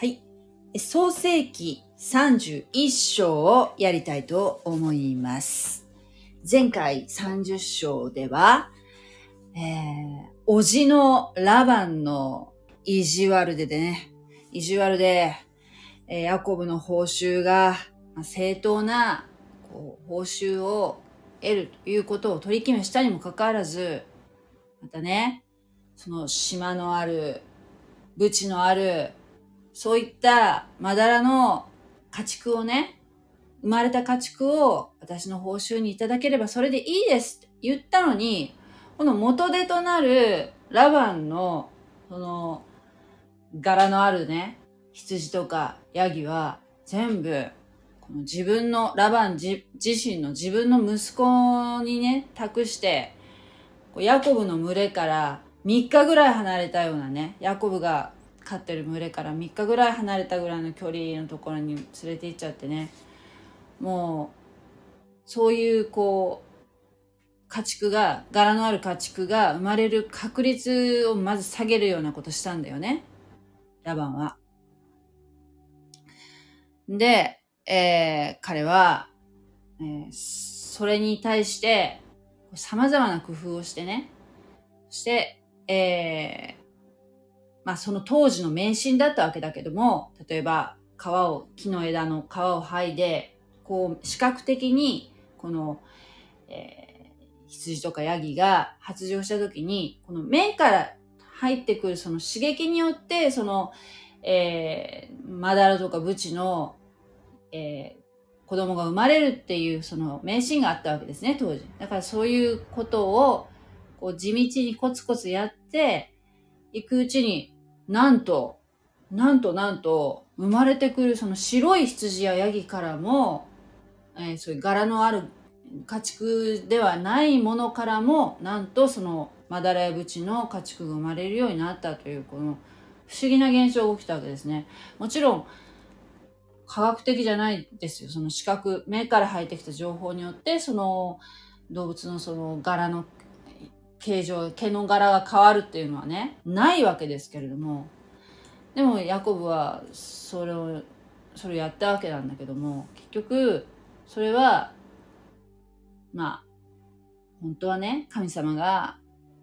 はい。創世記31章をやりたいと思います。前回30章では、えー、おじのラバンの意地悪でね、意地悪で、えーヤコブの報酬が、ま正当なこう報酬を得るということを取り決めしたにもかかわらず、またね、その島のある、ブチのある、そういったまだらの家畜をね、生まれた家畜を私の報酬にいただければそれでいいですって言ったのに、この元手となるラバンの、その、柄のあるね、羊とかヤギは全部、この自分の、ラバン自身の自分の息子にね、託して、ヤコブの群れから3日ぐらい離れたようなね、ヤコブが飼ってる群れから3日ぐらい離れたぐらいの距離のところに連れて行っちゃってね、もう、そういうこう、家畜が、柄のある家畜が生まれる確率をまず下げるようなことしたんだよね。ラバンは。で、えー彼は、えーそれに対して、様々な工夫をしてね、そして、えーまあその当時の迷信だったわけだけども、例えば皮を、木の枝の皮を剥いで、こう視覚的に、この、えー羊とかヤギが発情した時に、この目から入ってくるその刺激によって、その、えー、マダラとかブチの、えー子供が生まれるっていうその迷信があったわけですね、当時。だからそういうことを、こう地道にコツコツやっていくうちに、なんと、なんとなんと、生まれてくるその白い羊やヤギからも、えーそういう柄のある家畜ではないものからも、なんとそのマダラやブチの家畜が生まれるようになったという、この不思議な現象が起きたわけですね。もちろん、科学的じゃないですよ。その視覚、目から入ってきた情報によって、その動物のその柄の形状、毛の柄が変わるっていうのはね、ないわけですけれども、でもヤコブはそれを、それをやったわけなんだけども、結局、それは、まあ、本当はね、神様が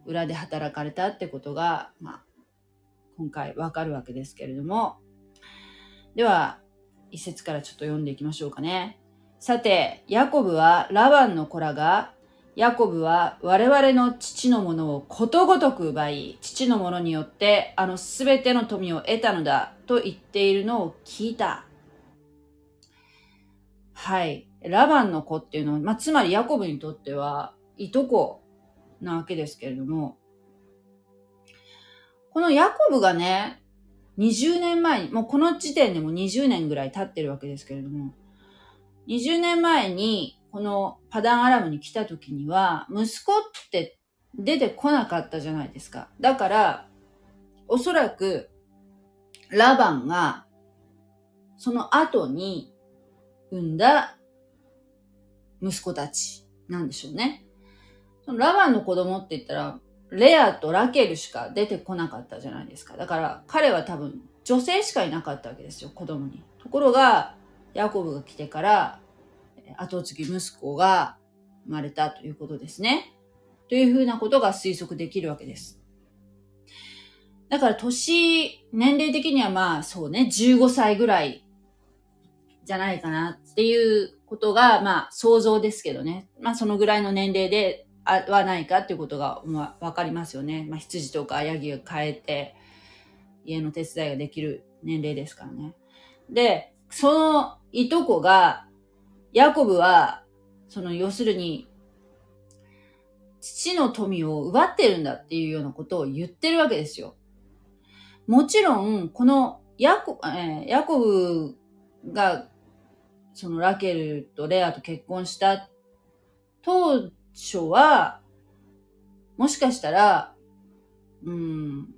裏で働かれたってことが、まあ、今回わかるわけですけれども、では、一節からちょっと読んでいきましょうかね。さて、ヤコブはラバンの子らが、ヤコブは我々の父のものをことごとく奪い、父のものによってあのすべての富を得たのだと言っているのを聞いた。はい。ラバンの子っていうのは、まあ、つまりヤコブにとっては、いとこなわけですけれども、このヤコブがね、20年前に、もうこの時点でも20年ぐらい経ってるわけですけれども、20年前にこのパダンアラムに来た時には、息子って出てこなかったじゃないですか。だから、おそらく、ラバンが、その後に産んだ息子たちなんでしょうね。そのラバンの子供って言ったら、レアとラケルしか出てこなかったじゃないですか。だから彼は多分女性しかいなかったわけですよ、子供に。ところが、ヤコブが来てから、後継ぎ息子が生まれたということですね。というふうなことが推測できるわけです。だから年、年齢的にはまあそうね、15歳ぐらいじゃないかなっていうことが、まあ想像ですけどね。まあそのぐらいの年齢ではないかっていうことが、わかりますよね。まあ、羊とかヤギが飼えて、家の手伝いができる年齢ですからね。で、そのいとこが、ヤコブは、その要するに、父の富を奪ってるんだっていうようなことを言ってるわけですよ。もちろん、このヤコ、えーヤコブが、そのラケルとレアと結婚した当初は、もしかしたら、うん、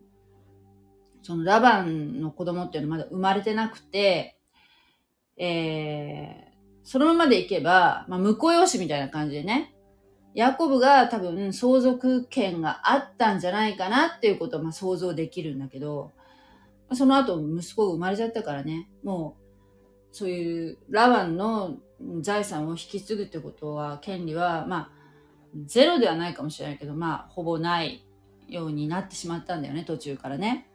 そのラバンの子供っていうのはまだ生まれてなくて、えー、そのままでいけば、まあ、婿養子みたいな感じでね、ヤコブが多分相続権があったんじゃないかなっていうことをまあ想像できるんだけど、その後息子が生まれちゃったからね、もう、そういうラバンの財産を引き継ぐってことは、権利は、まあ、ゼロではないかもしれないけど、まあ、ほぼないようになってしまったんだよね、途中からね。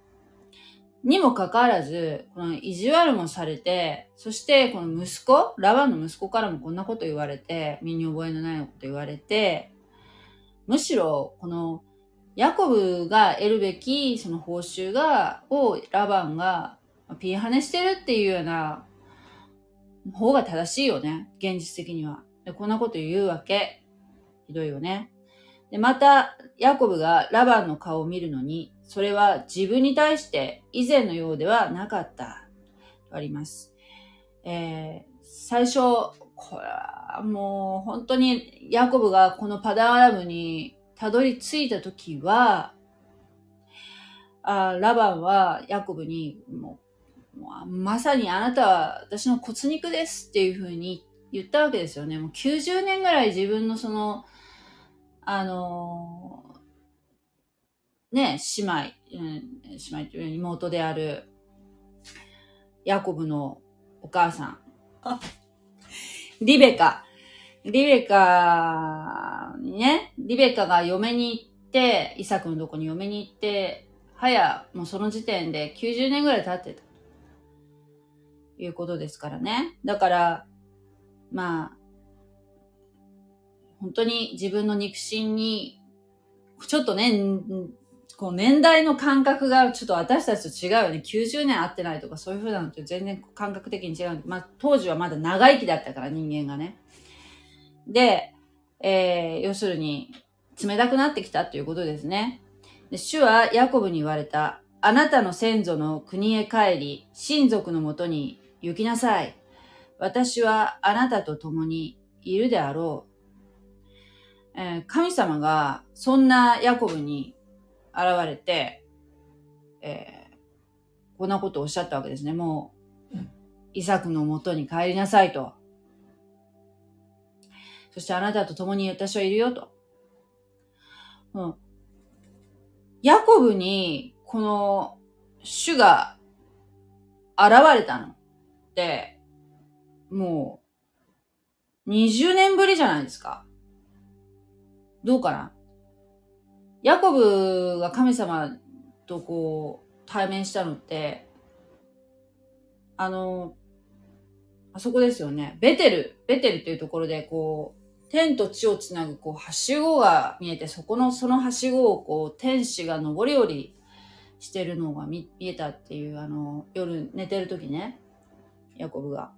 にもかかわらず、この意地悪もされて、そしてこの息子、ラバンの息子からもこんなこと言われて、身に覚えのないこと言われて、むしろ、この、ヤコブが得るべき、その報酬が、をラバンがピンハネしてるっていうような方が正しいよね。現実的には。で、こんなこと言うわけ。ひどいよね。で、また、ヤコブがラバンの顔を見るのに、それは自分に対して以前のようではなかった。とあります。えー、最初、これはもう本当にヤコブがこのパダーラムにたどり着いた時は、あラバンはヤコブにもう、まさにあなたは私の骨肉ですっていうふうに言ったわけですよね。もう90年ぐらい自分のその、あの、ね、姉妹、うん、姉妹という妹であるヤコブのお母さん。リベカ。リベカにね、リベカが嫁に行って、イサクのとこに嫁に行って、はや、もうその時点で90年ぐらい経ってた。いうことですからね。だから、まあ、本当に自分の肉親に、ちょっとね、こう年代の感覚がちょっと私たちと違うよね。90年会ってないとかそういう風なのって全然感覚的に違う。まあ当時はまだ長生きだったから人間がね。で、えー、要するに冷たくなってきたっていうことですね。で主はヤコブに言われた。あなたの先祖の国へ帰り、親族のもとに行きなさい。私はあなたと共にいるであろう。えー、神様がそんなヤコブに現れて、えー、こんなことをおっしゃったわけですね。もう、イサクのもとに帰りなさいと。そしてあなたと共に私はいるよと。うん。ヤコブに、この、主が現れたのって、もう、20年ぶりじゃないですか。どうかな？ヤコブが神様とこう、対面したのって、あの、あそこですよね。ベテル、ベテルっていうところで、こう、天と地をつなぐ、こう、はしごが見えて、そこの、そのはしごを、こう、天使が上り下りしてるのが見見えたっていう、あの、夜寝てる時ね、ヤコブが、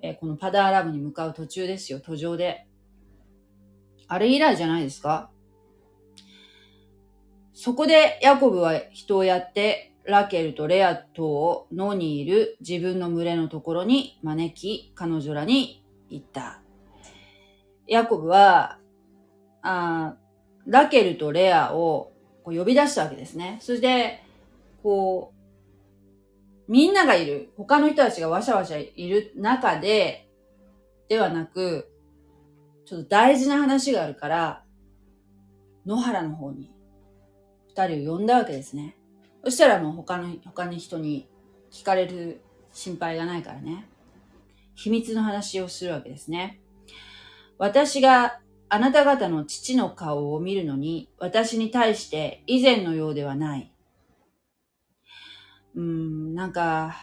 えー、このパダーラブに向かう途中ですよ、途上で。あれ以来じゃないですか？そこでヤコブは人をやってラケルとレアとを野にいる自分の群れのところに招き彼女らに言った。ヤコブは、あラケルとレアをこう呼び出したわけですね。そして、こう、みんながいる、他の人たちがわしゃわしゃいる中で、ではなく、ちょっと大事な話があるから、野原の方に二人を呼んだわけですね。そしたらもう他の、他の人に聞かれる心配がないからね。秘密の話をするわけですね。私があなた方の父の顔を見るのに、私に対して以前のようではない。うーん、なんか、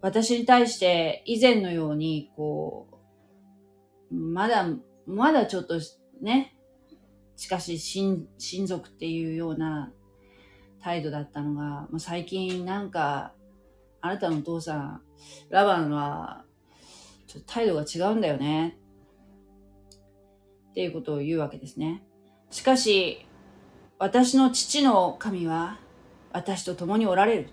私に対して以前のように、こう、まだ、まだちょっとね、しかし親、族っていうような態度だったのが、もう最近なんか、あなたのお父さん、ラバンは、ちょっと態度が違うんだよね。っていうことを言うわけですね。しかし、私の父の神は、私と共におられる。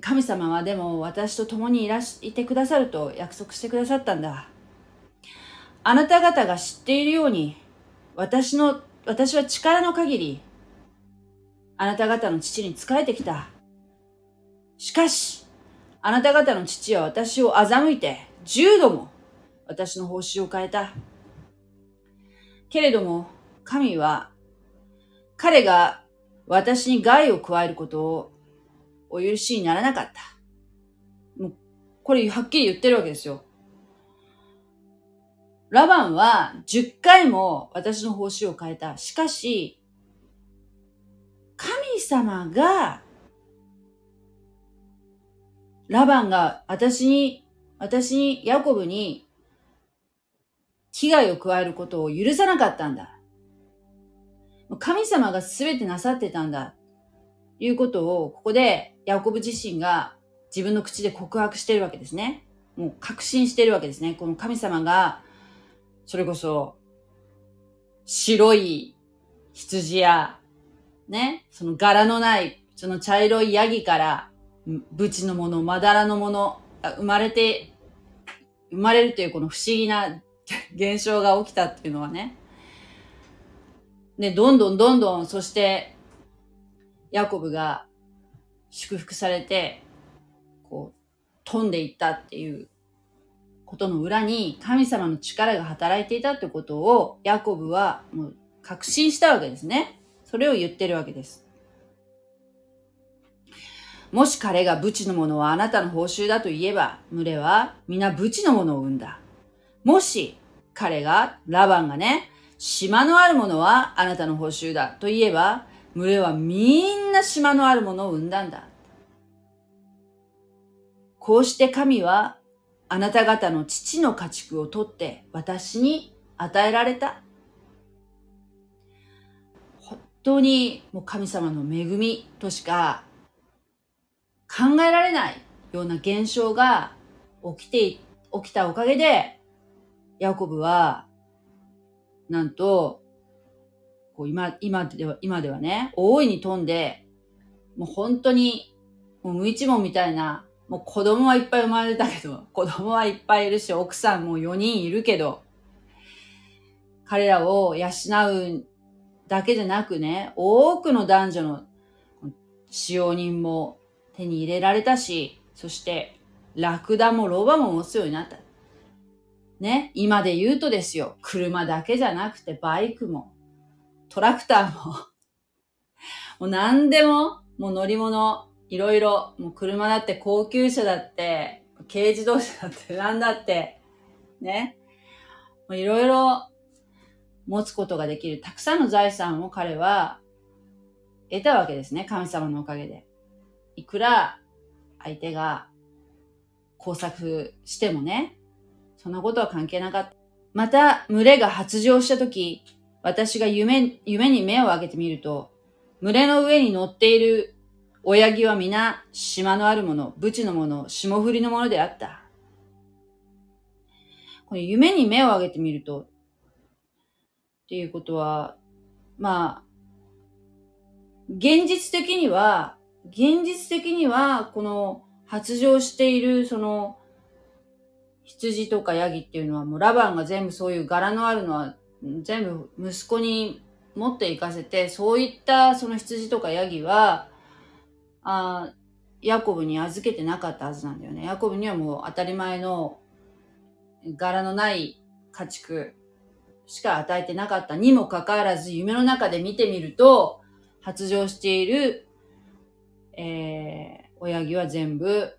神様はでも私と共にいらし、いてくださると約束してくださったんだ。あなた方が知っているように、私の、私は力の限り、あなた方の父に仕えてきた。しかし、あなた方の父は私を欺いて、十度も私の報酬を変えた。けれども、神は、彼が私に害を加えることをお許しにならなかった。もう、これはっきり言ってるわけですよ。ラバンは10回も私の報酬を変えた。しかし、神様が、ラバンが私に、私に、ヤコブに危害を加えることを許さなかったんだ。神様が全てなさってたんだ。いうことを、ここでヤコブ自身が自分の口で告白してるわけですね。もう確信してるわけですね。この神様が、それこそ、白い羊や、ね、その柄のない、その茶色いヤギから、ブチのもの、まだらのもの、生まれて、生まれるというこの不思議な 現象が起きたっていうのはね。で、どんどんどんどん、そして、ヤコブが祝福されて、こう、飛んでいったっていうことの裏に神様の力が働いていたってことをヤコブはもう確信したわけですね。それを言ってるわけです。もし彼がブチのものはあなたの報酬だと言えば、群れは皆ブチのものを生んだ。もし彼が、ラバンがね、島のあるものはあなたの報酬だと言えば、群れはみんな島のあるものを生んだんだ。こうして神はあなた方の父の家畜を取って私に与えられた。本当にもう神様の恵みとしか考えられないような現象が起きて、起きたおかげで、ヤコブは、なんと、こう今、今では、今ではね、大いに飛んで、もう本当に、もう無一文みたいな、もう子供はいっぱい生まれたけど、子供はいっぱいいるし、奥さんも4人いるけど、彼らを養うだけでなくね、多くの男女の使用人も手に入れられたし、そしてラクダもロバも持つようになった。ね、今で言うとですよ、車だけじゃなくてバイクも、トラクターも、もう何でも、もう乗り物、いろいろ、もう車だって高級車だって、軽自動車だって 何だって、ね。いろいろ持つことができる。たくさんの財産を彼は得たわけですね。神様のおかげで。いくら相手が工作してもね、そんなことは関係なかった。また、群れが発情したとき、私が夢、夢に目を上げてみると、群れの上に乗っている親木は皆、島のあるもの、ブチのもの、霜降りのものであった。この夢に目を上げてみると、っていうことは、まあ、現実的には、現実的には、この発情している、その、羊とかヤギっていうのはもうラバンが全部そういう柄のあるのは全部息子に持っていかせて、そういったその羊とかヤギは、あヤコブに預けてなかったはずなんだよね。ヤコブにはもう当たり前の柄のない家畜しか与えてなかったにもかかわらず、夢の中で見てみると、発情している、えー、親木は全部、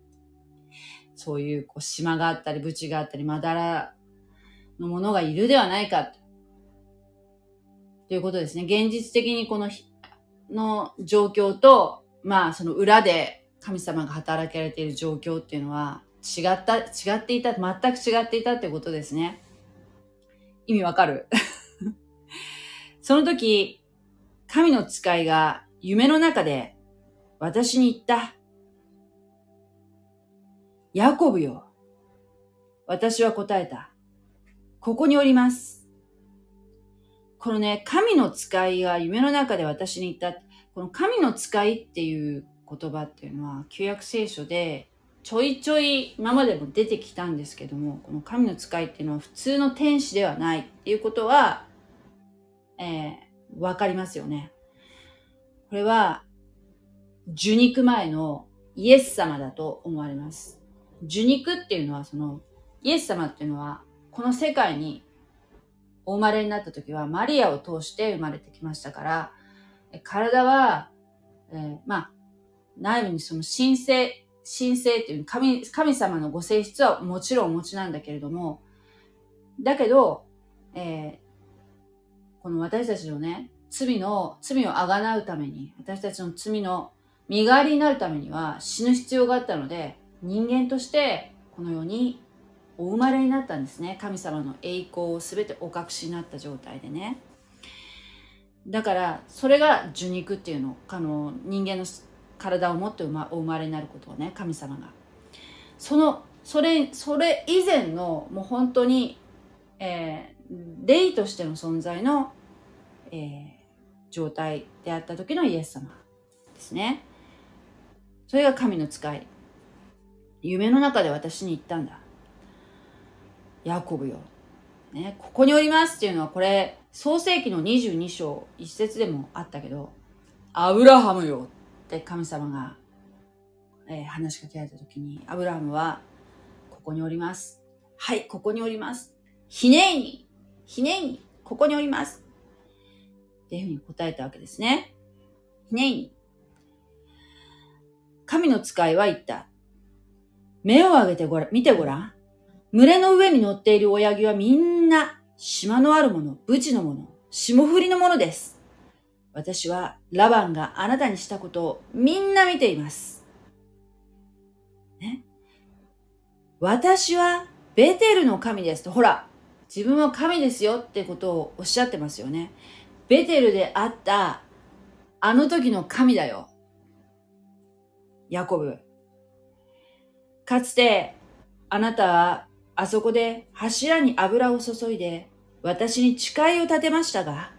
そういうこう島があったり、ブチがあったり、まだらのものがいるではないかということですね。現実的にこのの状況と、まあその裏で神様が働かれている状況っていうのは違った、違っていた、全く違っていたってことですね。意味わかる？その時、神の使いが夢の中で私に言った。ヤコブよ。私は答えた。ここにおります。このね、神の使いが夢の中で私に言った。この神の使いっていう言葉っていうのは、旧約聖書でちょいちょい今までも出てきたんですけども、この神の使いっていうのは普通の天使ではないっていうことは、えー、わかりますよね。これは、受肉前のイエス様だと思われます。受肉っていうのはその、イエス様っていうのはこの世界にお生まれになった時はマリアを通して生まれてきましたから、体は、えー、まあ、内部にその神聖、神聖っていう神、神様のご性質はもちろんお持ちなんだけれども、だけど、えー、この私たちのね、罪の、罪をあがなうために、私たちの罪の身代わりになるためには死ぬ必要があったので、人間としてこの世にお生まれになったんですね。神様の栄光を全てお隠しになった状態でね。だから、それが受肉っていうの、あの人間の体を持ってお生まれになることをね、神様が。その、それ、それ以前の、もう本当に、えー、霊としての存在の、えー、状態であった時のイエス様ですね。それが神の使い。夢の中で私に言ったんだ。ヤコブよ。ね、ここにおりますっていうのはこれ、創世紀の22章一節でもあったけど、アブラハムよって神様が、えー、話しかけられた時に、アブラハムは、ここにおります。はい、ここにおります。ひねいに、ひねいに、ここにおります。っていうふうに答えたわけですね。ひねいに。神の使いは言った。目を上げてごらん、見てごらん。群れの上に乗っている親木はみんな島のあるもの、武地のもの、霜降りのものです。私はラバンがあなたにしたことをみんな見ています。ね？私はベテルの神ですと、ほら、自分は神ですよってことをおっしゃってますよね。ベテルであったあの時の神だよ。ヤコブ。かつてあなたはあそこで柱に油を注いで私に誓いを立てましたが、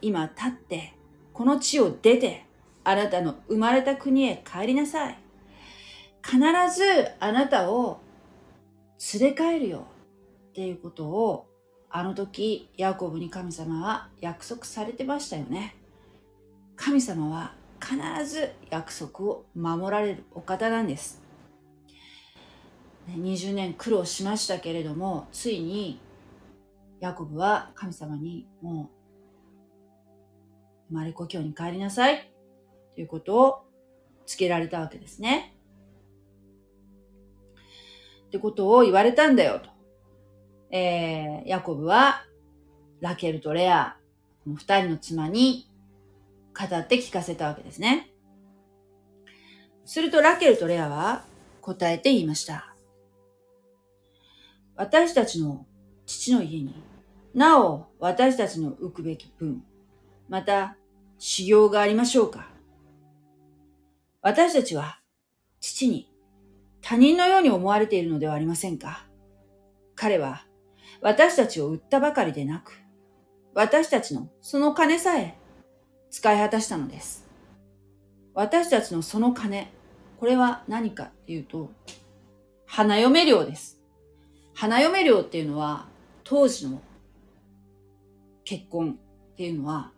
今立ってこの地を出てあなたの生まれた国へ帰りなさい。必ずあなたを連れ帰るよっていうことをあの時ヤコブに神様は約束されてましたよね。神様は必ず約束を守られるお方なんです。20年苦労しましたけれども、ついにヤコブは神様にもう生まれ故郷に帰りなさいということを告げられたわけですね。ってことを言われたんだよと。えー、ヤコブはラケルとレア、二人の妻に語って聞かせたわけですね。するとラケルとレアは答えて言いました。私たちの父の家に、なお私たちの浮くべき分、また修行がありましょうか。私たちは父に他人のように思われているのではありませんか。彼は私たちを売ったばかりでなく、私たちのその金さえ使い果たしたのです。私たちのその金、これは何かっていうと、花嫁料です。花嫁料っていうのは、当時の結婚っていうのは、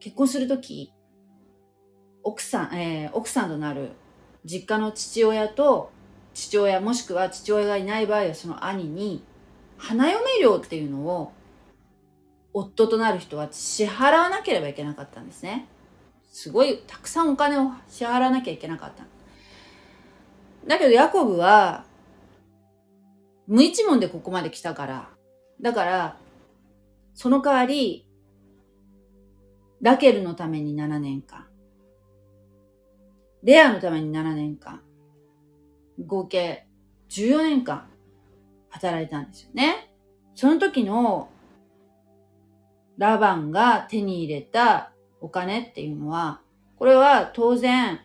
結婚するとき、奥さん、えー、奥さんとなる実家の父親と父親もしくは父親がいない場合はその兄に花嫁料っていうのを夫となる人は支払わなければいけなかったんですね。すごいたくさんお金を支払わなきゃいけなかった。だけどヤコブは無一文でここまで来たから。だから、その代わり、ラケルのために7年間、レアのために7年間、合計14年間働いたんですよね。その時のラバンが手に入れたお金っていうのは、これは当然、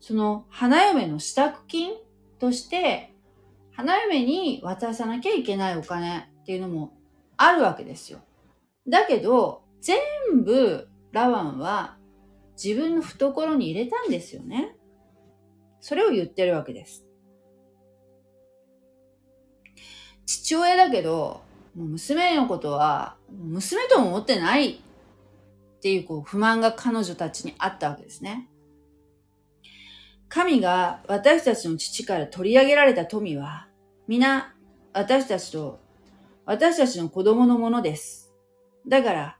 その花嫁の支度金として、花嫁に渡さなきゃいけないお金っていうのもあるわけですよ。だけど、全部ラバンは自分の懐に入れたんですよね。それを言ってるわけです。父親だけど、もう娘のことは、娘とも思ってないっていうこう不満が彼女たちにあったわけですね。神が私たちの父から取り上げられた富は、皆私たちと、私たちの子供のものです。だから、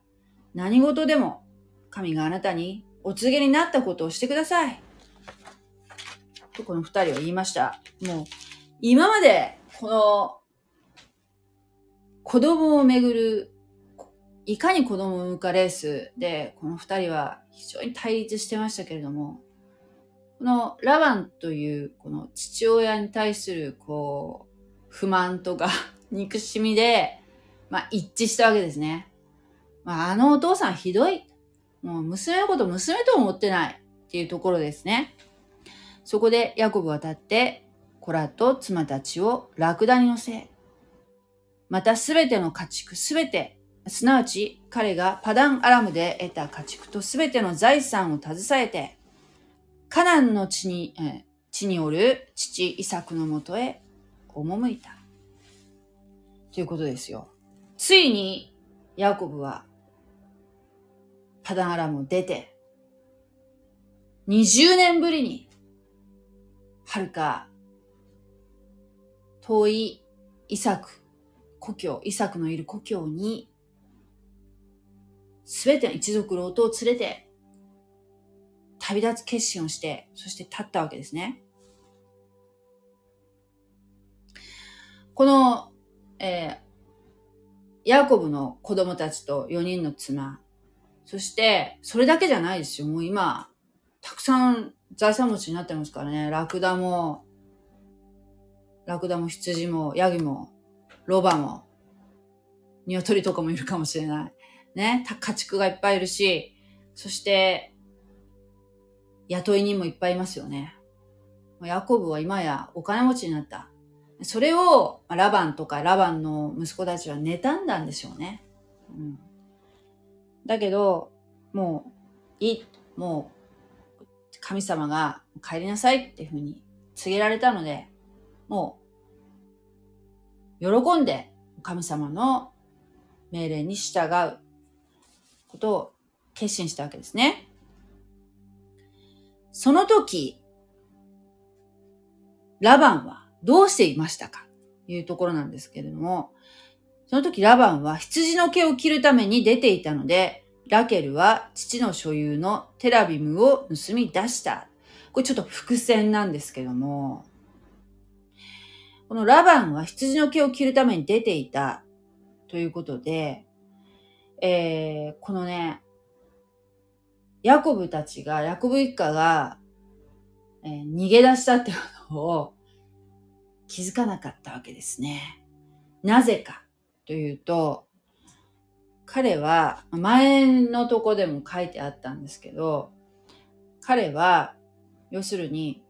何事でも神があなたにお告げになったことをしてください。とこの二人は言いました。もう、今まで、この、子供をめぐる、いかに子供を産むかレースで、この二人は非常に対立してましたけれども、このラバンという、この父親に対する、こう、不満とか 憎しみで、まあ一致したわけですね。まああのお父さんひどい。もう娘のこと娘と思ってないっていうところですね。そこでヤコブは立って、子らと妻たちをラクダに乗せ、またすべての家畜すべて、すなわち彼がパダンアラムで得た家畜とすべての財産を携えて、カナンの地に、地におる父イサクのもとへ赴いた。ということですよ。ついにヤコブはパダンアラムを出て、20年ぶりに、はるか遠いイサク、故郷、イサクのいる故郷に、すべての一族老頭を連れて、旅立つ決心をして、そして立ったわけですね。この、えーヤコブの子供たちと4人の妻、そして、それだけじゃないですよ。もう今、たくさん財産持ちになってますからね。ラクダも、ラクダも羊も、ヤギも、ロバも、鶏とかもいるかもしれない。ね。家畜がいっぱいいるし、そして、雇い人もいっぱいいますよね。ヤコブは今やお金持ちになった。それをラバンとかラバンの息子たちは妬んだんでしょうね。うん、だけど、もう、いい、もう、神様が帰りなさいっていうふうに告げられたので、もう、喜んで神様の命令に従うことを決心したわけですね。その時、ラバンはどうしていましたか？というところなんですけれども、その時ラバンは羊の毛を切るために出ていたので、ラケルは父の所有のテラビムを盗み出した。これちょっと伏線なんですけども、このラバンは羊の毛を切るために出ていたということで、えー、このね、ヤコブたちが、ヤコブ一家が、えー逃げ出したってことを気づかなかったわけですね。なぜかというと、彼は、前のとこでも書いてあったんですけど、彼は、要するに、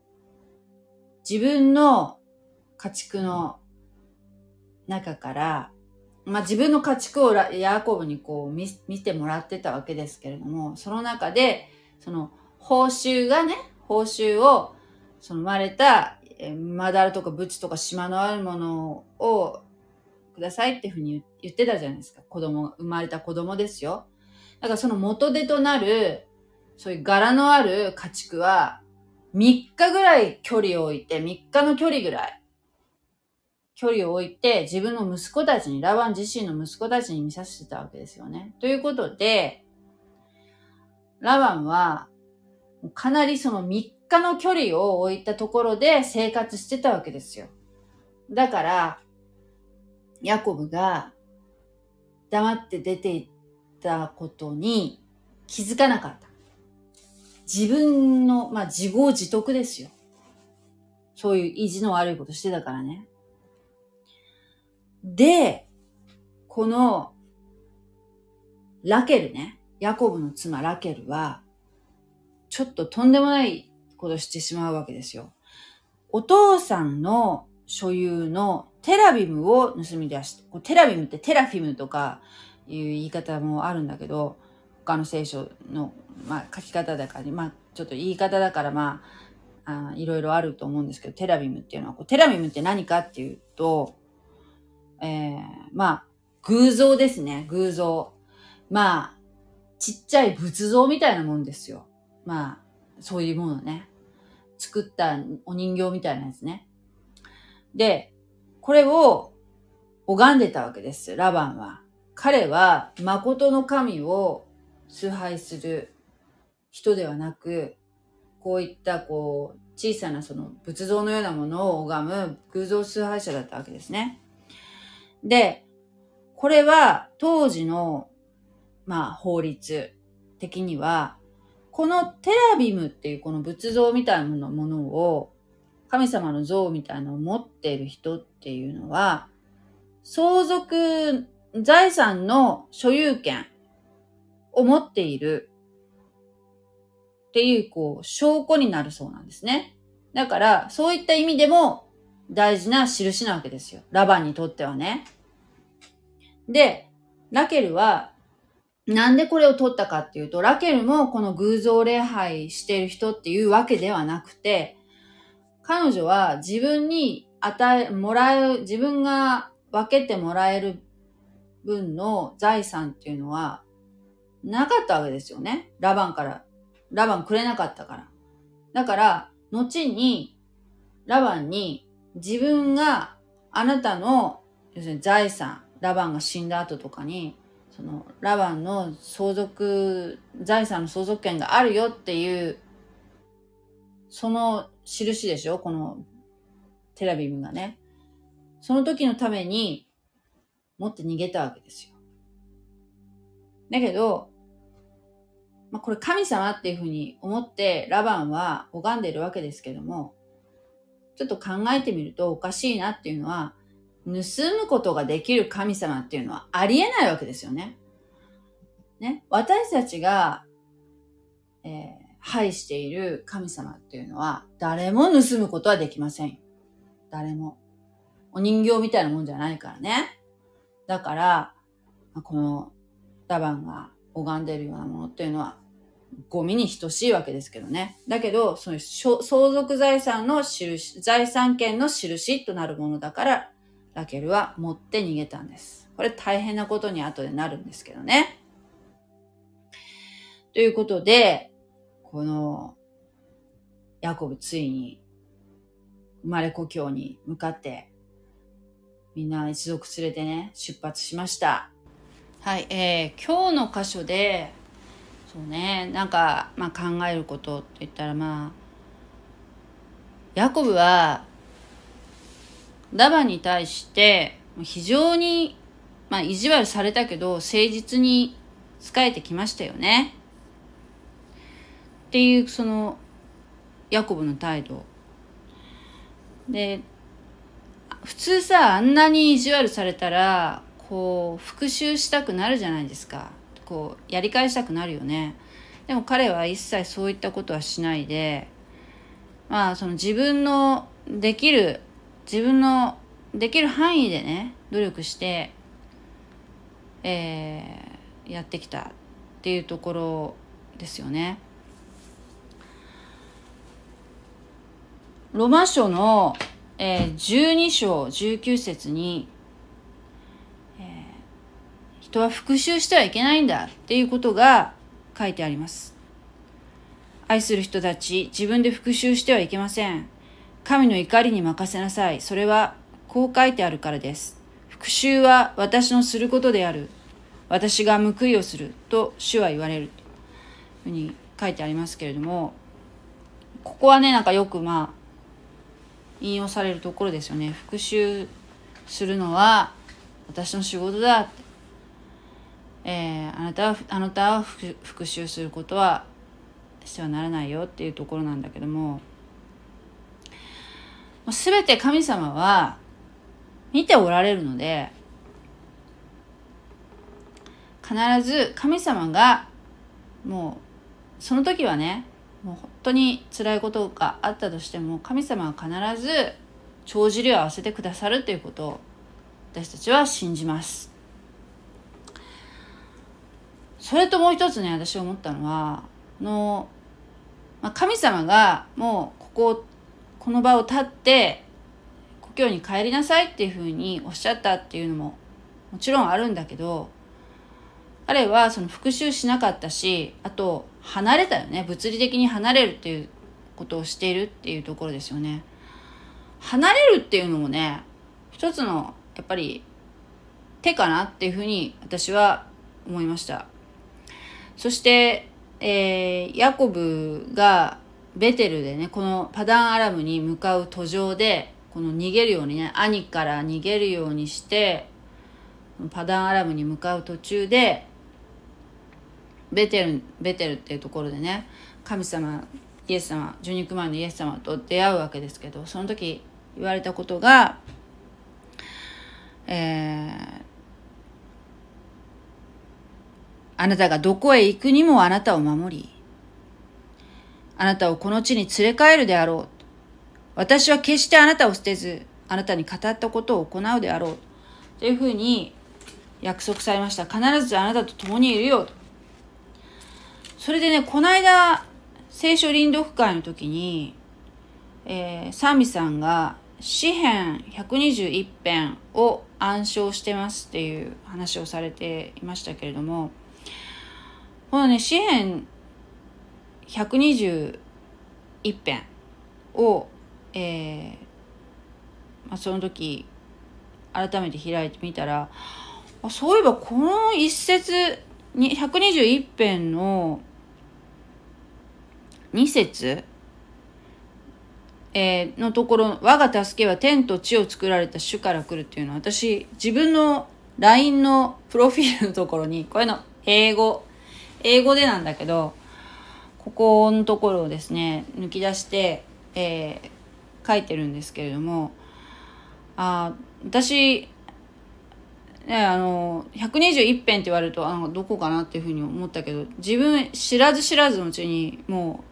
自分の家畜の中から、まあ自分の家畜をヤーコブにこう見見てもらってたわけですけれども、その中で、その報酬がね、報酬を、その生まれた、えーマダラとかブチとか島のあるものをくださいっていうふうに言ってたじゃないですか。子供、生まれた子供ですよ。だからその元手となる、そういう柄のある家畜は、3日ぐらい距離を置いて、3日の距離ぐらい、距離を置いて、自分の息子たちに、ラバン自身の息子たちに見させてたわけですよね。ということで、ラバンは、かなりその3日の距離を置いたところで生活してたわけですよ。だから、ヤコブが黙って出ていったことに気づかなかった。自分の、まあ自業自得ですよ。そういう意地の悪いことしてたからね。で、この、ラケルね、ヤコブの妻ラケルは、ちょっととんでもないことしてしまうわけですよ。お父さんの所有のテラビムを盗み出して、こうテラビムってテラフィムとかいう言い方もあるんだけど、他の聖書の、まあ、書き方だから、まあ、ちょっと言い方だから、まあ、あいろいろあると思うんですけど、テラビムっていうのは、こうテラビムって何かっていうと、えー、まあ、偶像ですね、偶像。まあ、ちっちゃい仏像みたいなもんですよ。まあ、そういうものね。作ったお人形みたいなやつね。で、これを拝んでたわけです、ラバンは。彼は、誠の神を崇拝する人ではなく、こういったこう、小さなその仏像のようなものを拝む偶像崇拝者だったわけですね。で、これは当時の、まあ、法律的には、このテラビムっていうこの仏像みたいなものを、神様の像みたいなのを持っている人っていうのは、相続財産の所有権を持っているっていう、こう、証拠になるそうなんですね。だから、そういった意味でも大事な印なわけですよ。ラバンにとってはね。で、ラケルは、なんでこれを取ったかっていうと、ラケルもこの偶像礼拝してる人っていうわけではなくて、彼女は自分に与え、もらう、自分が分けてもらえる分の財産っていうのはなかったわけですよね。ラバンから。ラバンくれなかったから。だから、後に、ラバンに自分があなたの、要するに財産、ラバンが死んだ後とかに、その、ラバンの相続、財産の相続権があるよっていう、その印でしょ？このテラビムがね。その時のために持って逃げたわけですよ。だけど、まあ、これ神様っていうふうに思ってラバンは拝んでるわけですけども、ちょっと考えてみるとおかしいなっていうのは、盗むことができる神様っていうのはありえないわけですよね。ね。私たちが、えー、拝している神様っていうのは誰も盗むことはできません。誰も。お人形みたいなもんじゃないからね。だから、このラバンが拝んでるようなものっていうのはゴミに等しいわけですけどね。だけど、その相続財産の印、財産権の印となるものだから、ラケルは持って逃げたんです。これ大変なことに後でなるんですけどね。ということで、この、ヤコブついに、生まれ故郷に向かって、みんな一族連れてね、出発しました。はい、えー、今日の箇所で、そうね、なんか、まあ考えることって言ったら、まあ、ヤコブは、ダバに対して非常に、まあ、意地悪されたけど誠実に仕えてきましたよね。っていうそのヤコブの態度。で普通さあんなに意地悪されたらこう復讐したくなるじゃないですか。こうやり返したくなるよね。でも彼は一切そういったことはしないでまあその自分のできる自分のできる範囲でね努力して、えー、やってきたっていうところですよね。ロマ書の、えー、12章19節に、えー、人は復讐してはいけないんだっていうことが書いてあります。愛する人たち、自分で復讐してはいけません。神の怒りに任せなさい。それはこう書いてあるからです。復讐は私のすることである。私が報いをすると主は言われる。というふうに書いてありますけれども、ここはね、なんかよくまあ、引用されるところですよね。復讐するのは私の仕事だ。えー、あなたは、あなたは復讐することはしてはならないよっていうところなんだけども、もう全て神様は見ておられるので必ず神様がもうその時はねもう本当に辛いことがあったとしても神様は必ず帳尻を合わせてくださるということを私たちは信じます。それともう一つね私思ったのはの、まあ、神様がもうこここの場を立って故郷に帰りなさいっていうふうにおっしゃったっていうのももちろんあるんだけど彼はその復讐しなかったしあと離れたよね。物理的に離れるっていうことをしているっていうところですよね。離れるっていうのもね一つのやっぱり手かなっていうふうに私は思いました。そしてえー、ヤコブがベテルでねこのパダンアラムに向かう途上でこの逃げるようにね兄から逃げるようにしてパダンアラムに向かう途中でベテルベテルっていうところでね神様イエス様十肉前のイエス様と出会うわけですけどその時言われたことが、えー、あなたがどこへ行くにもあなたを守りあなたをこの地に連れ帰るであろう。私は決してあなたを捨てず、あなたに語ったことを行うであろう。というふうに約束されました。必ずあなたと共にいるよ。それでね、この間、聖書林読会の時に、えー、サミさんが詩編121編を暗唱してますっていう話をされていましたけれども、このね、詩編121編を、えーまあ、その時改めて開いてみたらあそういえばこの一節に121編の2節えー、のところ「我が助けは天と地を作られた主から来る」っていうのは私自分の LINE のプロフィールのところにこういうの英語英語でなんだけどここのところをですね抜き出して、えー、書いてるんですけれどもあ私ね、あの121編って言われるとあどこかなっていうふうに思ったけど自分知らず知らずのうちにも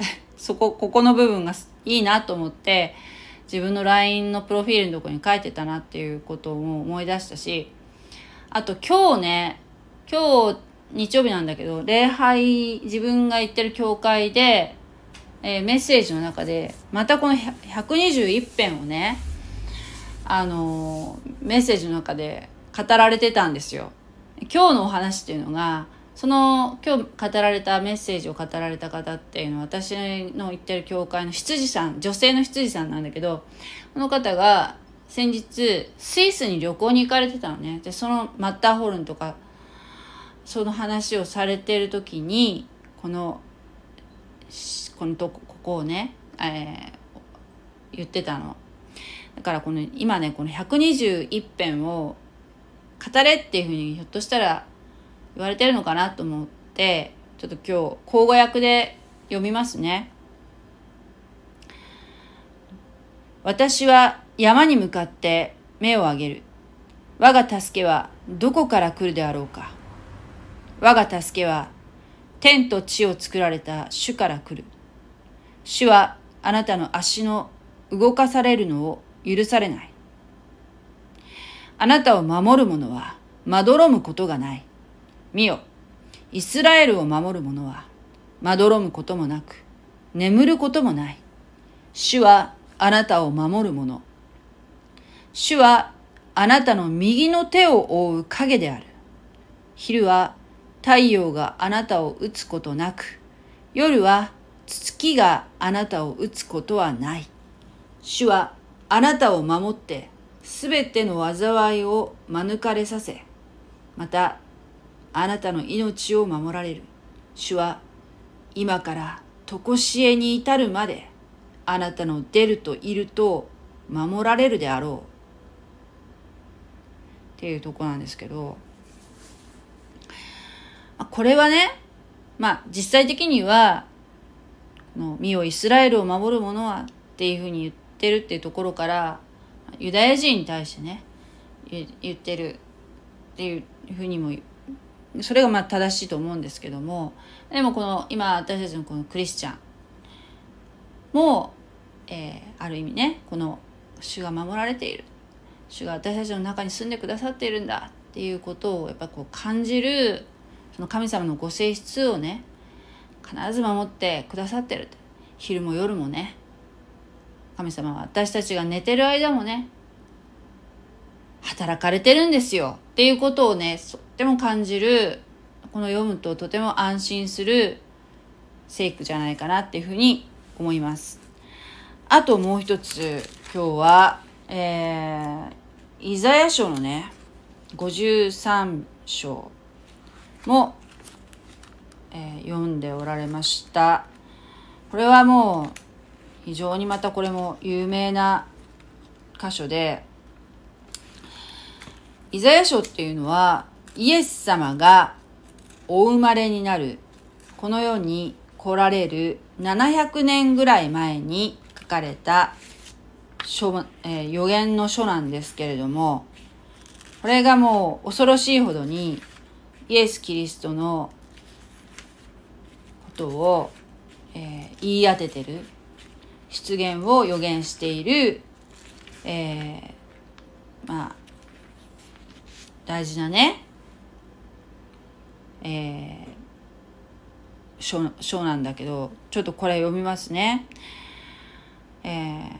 う そこここの部分がいいなと思って自分の LINE のプロフィールのとこに書いてたなっていうことを思い出したしあと今日ね今日日曜日なんだけど、礼拝、自分が行ってる教会で、えー、メッセージの中で、またこの121編をね、あのー、メッセージの中で語られてたんですよ。今日のお話っていうのが、その今日語られたメッセージを語られた方っていうのは私の行ってる教会の羊さん、女性の羊さんなんだけど、この方が先日スイスに旅行に行かれてたのね。で、そのマッターホルンとかその話をされてる時にこのこのとこここをね、えー、言ってたの。だからこの今ねこの121編を語れっていうふうにひょっとしたら言われてるのかなと思ってちょっと今日口語訳で読みますね。私は山に向かって目を上げる。我が助けはどこから来るであろうか。我が助けは天と地を作られた主から来る。主はあなたの足の動かされるのを許されない。あなたを守る者はまどろむことがない。見よ、イスラエルを守る者はまどろむこともなく、眠ることもない。主はあなたを守る者。主はあなたの右の手を覆う影である。昼は太陽があなたを打つことなく、夜は月があなたを打つことはない。主はあなたを守って、すべての災いを免れさせ、また、あなたの命を守られる。主は今から常しえに至るまで、あなたの出るといると守られるであろう。っていうとこなんですけど、これはね、まあ実際的には、の身をイスラエルを守る者はっていうふうに言ってるっていうところからユダヤ人に対してね言ってるっていうふうにもそれがまあ正しいと思うんですけどもでもこの今私たちのこのクリスチャンも、えー、ある意味ねこの主が守られている。主が私たちの中に住んでくださっているんだっていうことをやっぱこう感じるその神様のご性質をね必ず守ってくださってる昼も夜もね。神様は私たちが寝てる間もね働かれてるんですよ。っていうことをねとっても感じるこの読むととても安心する聖句じゃないかなっていうふうに思います。あともう一つ今日はえー、イザヤ書のね53章。も、えー、読んでおられました。これはもう非常にまたこれも有名な箇所で、イザヤ書っていうのはイエス様がお生まれになるこの世に来られる700年ぐらい前に書かれた書、えー、予言の書なんですけれどもこれがもう恐ろしいほどにイエス・キリストのことを、えー、言い当ててる出現を予言している、えー、まあ大事なね、えー、書書なんだけどちょっとこれ読みますね。えー、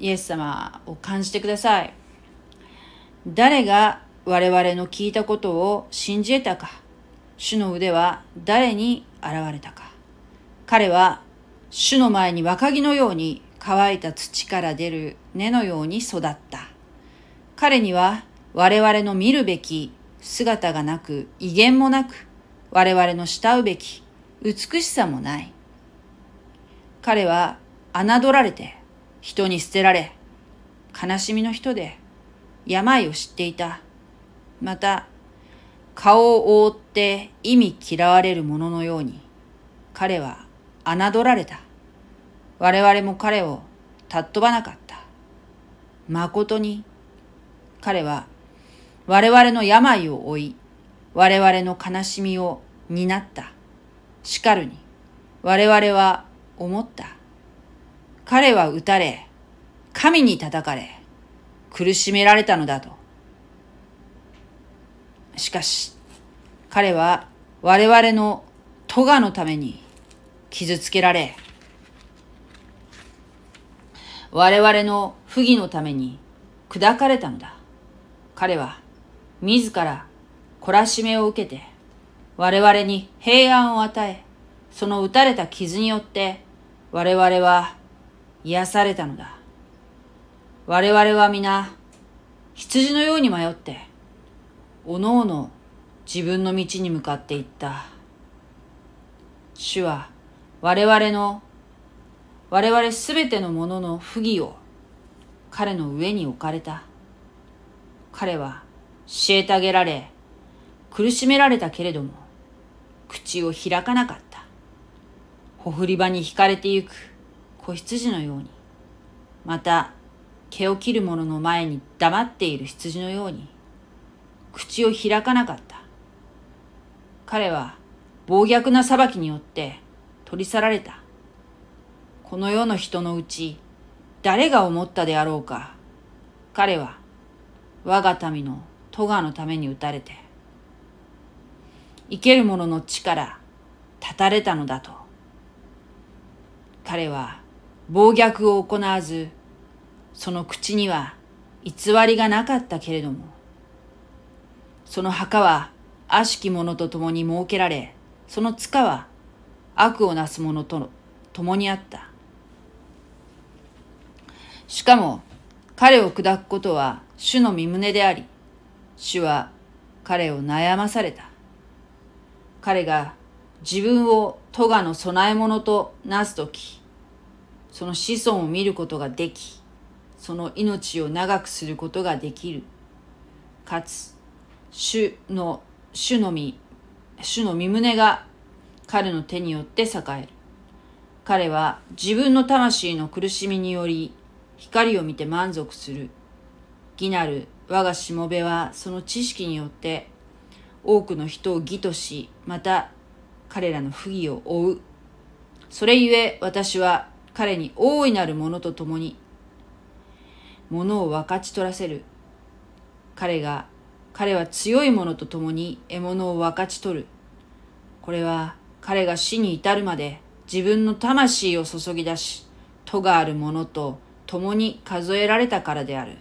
イエス様を感じてください。誰が我々の聞いたことを信じ得たか？主の腕は誰に現れたか？彼は主の前に若木のように乾いた土から出る根のように育った。彼には我々の見るべき姿がなく威厳もなく我々の慕うべき美しさもない。彼は侮られて人に捨てられ悲しみの人で病を知っていた。また、顔を覆って意味嫌われる者ののように、彼は侮られた。我々も彼を尊ばなかった。誠に、彼は我々の病を負い、我々の悲しみを担った。しかるに、我々は思った。彼は撃たれ、神に叩かれ、苦しめられたのだと。しかし、彼は我々の咎のために傷つけられ、我々の不義のために砕かれたのだ。彼は自ら懲らしめを受けて、我々に平安を与え、その打たれた傷によって我々は癒されたのだ。我々は皆、羊のように迷って、おのおの自分の道に向かっていった。主は我々の、我々すべてのものの不義を彼の上に置かれた。彼は虐げられ、苦しめられたけれども、口を開かなかった。ほふり場に惹かれてゆく子羊のように、また毛を切る者の前に黙っている羊のように、口を開かなかった。彼は暴虐な裁きによって取り去られた。この世の人のうち、誰が思ったであろうか。彼は我が民の咎のために打たれて、生ける者の力、断たれたのだと。彼は暴虐を行わず、その口には偽りがなかったけれども、その墓は悪しき者と共に設けられ、その塚は悪をなす者と共にあった。しかも彼を砕くことは主の身胸であり、主は彼を悩まされた。彼が自分を咎の供え物となすとき、その子孫を見ることができ、その命を長くすることができる。かつ、主の、主の身、主の身胸が彼の手によって栄える。彼は自分の魂の苦しみにより光を見て満足する。義なる我がしもべはその知識によって多くの人を義とし、また彼らの不義を追う。それゆえ私は彼に大いなるものと共にものを分かち取らせる。彼が、彼は強い者と共に獲物を分かち取る。これは彼が死に至るまで自分の魂を注ぎ出し、戸がある者と共に数えられたからである。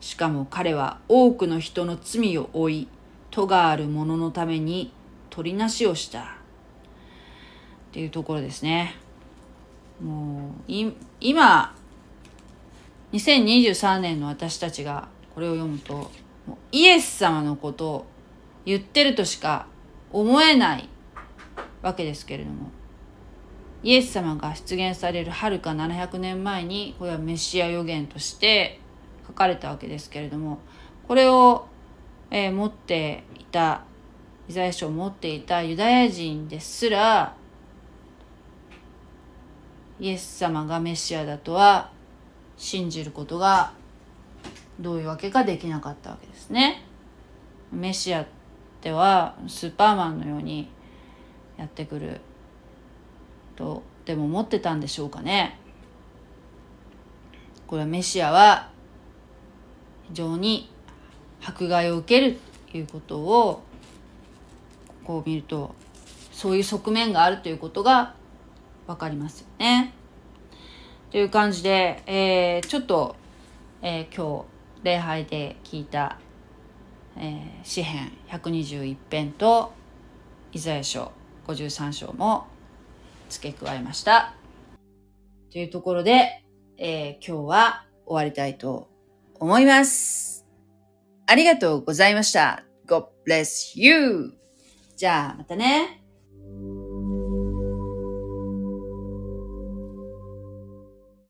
しかも彼は多くの人の罪を負い、戸がある者のために取りなしをした。っていうところですね。もう、い今、2023年の私たちがこれを読むとイエス様のことを言ってるとしか思えないわけですけれども、イエス様が出現されるはるか700年前に、これはメシア予言として書かれたわけですけれども、これを、えー、持っていた、イザヤ書を持っていたユダヤ人ですら、イエス様がメシアだとは信じることがどういうわけかできなかったわけですね。メシアではスーパーマンのようにやってくるとでも思ってたんでしょうかね。これはメシアは非常に迫害を受けるということをこう見るとそういう側面があるということが分かりますよね。という感じで、えー、ちょっと、えー、今日礼拝で聞いた、えー、詩編121編とイザヤ書53章も付け加えました。というところで、えー、今日は終わりたいと思います。ありがとうございました。God bless you! じゃあまたね。